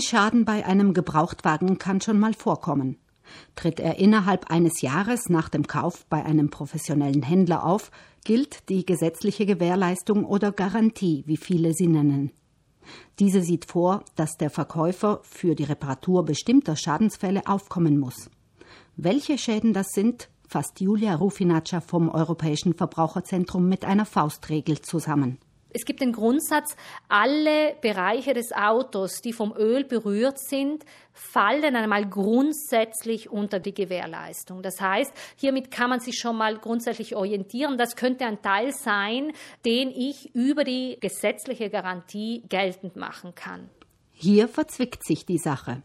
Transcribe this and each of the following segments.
Ein Schaden bei einem Gebrauchtwagen kann schon mal vorkommen. Tritt er innerhalb eines Jahres nach dem Kauf bei einem professionellen Händler auf, gilt die gesetzliche Gewährleistung oder Garantie, wie viele sie nennen. Diese sieht vor, dass der Verkäufer für die Reparatur bestimmter Schadensfälle aufkommen muss. Welche Schäden das sind, fasst Julia Rufinaccia vom Europäischen Verbraucherzentrum mit einer Faustregel zusammen. Es gibt den Grundsatz, alle Bereiche des Autos, die vom Öl berührt sind, fallen einmal grundsätzlich unter die Gewährleistung. Das heißt, hiermit kann man sich schon mal grundsätzlich orientieren. Das könnte ein Teil sein, den ich über die gesetzliche Garantie geltend machen kann. Hier verzwickt sich die Sache.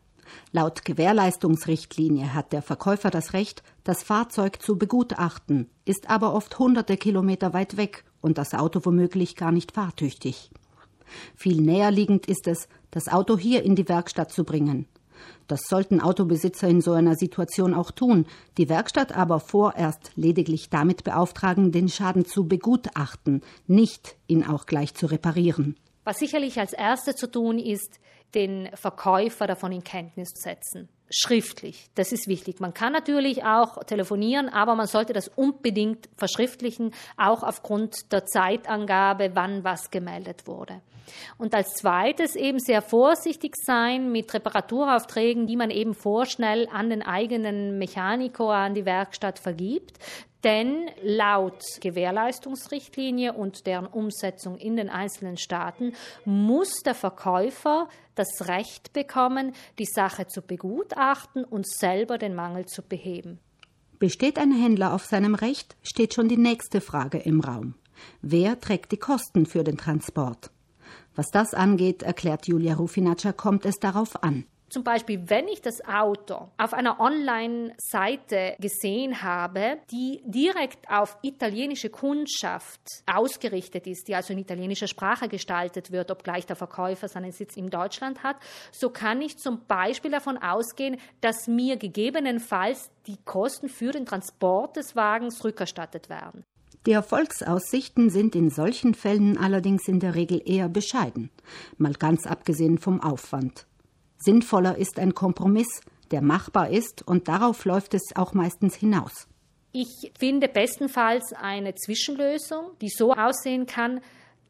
Laut Gewährleistungsrichtlinie hat der Verkäufer das Recht, das Fahrzeug zu begutachten, ist aber oft hunderte Kilometer weit weg und das Auto womöglich gar nicht fahrtüchtig. Viel näherliegend ist es, das Auto hier in die Werkstatt zu bringen. Das sollten Autobesitzer in so einer Situation auch tun, die Werkstatt aber vorerst lediglich damit beauftragen, den Schaden zu begutachten, nicht ihn auch gleich zu reparieren. Was sicherlich als erstes zu tun ist, den Verkäufer davon in Kenntnis setzen. Schriftlich, das ist wichtig. Man kann natürlich auch telefonieren, aber man sollte das unbedingt verschriftlichen, auch aufgrund der Zeitangabe, wann was gemeldet wurde. Und als zweites eben sehr vorsichtig sein mit Reparaturaufträgen, die man eben vorschnell an den eigenen Mechaniker, an die Werkstatt vergibt. Denn laut Gewährleistungsrichtlinie und deren Umsetzung in den einzelnen Staaten muss der Verkäufer das Recht bekommen, die Sache zu begutachten und selber den Mangel zu beheben. Besteht ein Händler auf seinem Recht, steht schon die nächste Frage im Raum. Wer trägt die Kosten für den Transport? Was das angeht, erklärt Julia Rufinaccia, kommt es darauf an. Zum Beispiel, wenn ich das Auto auf einer Online-Seite gesehen habe, die direkt auf italienische Kundschaft ausgerichtet ist, die also in italienischer Sprache gestaltet wird, obgleich der Verkäufer seinen Sitz in Deutschland hat, so kann ich zum Beispiel davon ausgehen, dass mir gegebenenfalls die Kosten für den Transport des Wagens rückerstattet werden. Die Erfolgsaussichten sind in solchen Fällen allerdings in der Regel eher bescheiden, mal ganz abgesehen vom Aufwand. Sinnvoller ist ein Kompromiss, der machbar ist, und darauf läuft es auch meistens hinaus. Ich finde bestenfalls eine Zwischenlösung, die so aussehen kann,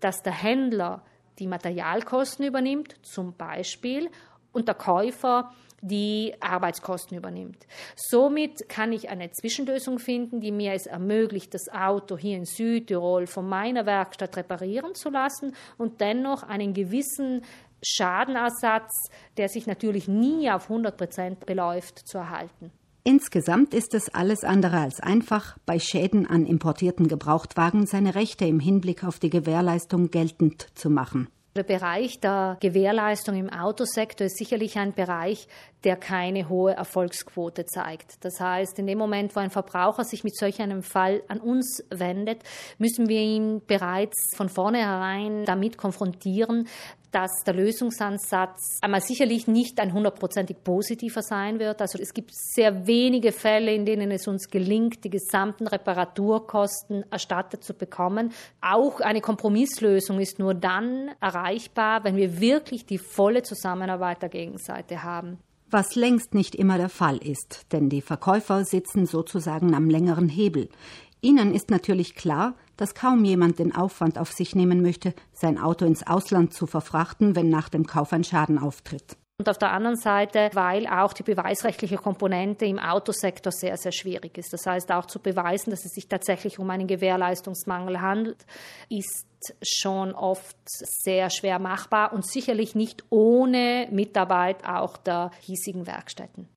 dass der Händler die Materialkosten übernimmt, zum Beispiel, und der Käufer die Arbeitskosten übernimmt. Somit kann ich eine Zwischenlösung finden, die mir es ermöglicht, das Auto hier in Südtirol von meiner Werkstatt reparieren zu lassen und dennoch einen gewissen Schadenersatz, der sich natürlich nie auf 100 Prozent beläuft, zu erhalten. Insgesamt ist es alles andere als einfach, bei Schäden an importierten Gebrauchtwagen seine Rechte im Hinblick auf die Gewährleistung geltend zu machen. Der Bereich der Gewährleistung im Autosektor ist sicherlich ein Bereich, der keine hohe Erfolgsquote zeigt. Das heißt, in dem Moment, wo ein Verbraucher sich mit solch einem Fall an uns wendet, müssen wir ihn bereits von vornherein damit konfrontieren, dass der Lösungsansatz einmal sicherlich nicht ein hundertprozentig positiver sein wird. Also es gibt sehr wenige Fälle, in denen es uns gelingt, die gesamten Reparaturkosten erstattet zu bekommen. Auch eine Kompromisslösung ist nur dann erreichbar, wenn wir wirklich die volle Zusammenarbeit der Gegenseite haben. Was längst nicht immer der Fall ist, denn die Verkäufer sitzen sozusagen am längeren Hebel. Ihnen ist natürlich klar, dass kaum jemand den Aufwand auf sich nehmen möchte, sein Auto ins Ausland zu verfrachten, wenn nach dem Kauf ein Schaden auftritt. Und auf der anderen Seite, weil auch die beweisrechtliche Komponente im Autosektor sehr, sehr schwierig ist. Das heißt, auch zu beweisen, dass es sich tatsächlich um einen Gewährleistungsmangel handelt, ist schon oft sehr schwer machbar und sicherlich nicht ohne Mitarbeit auch der hiesigen Werkstätten.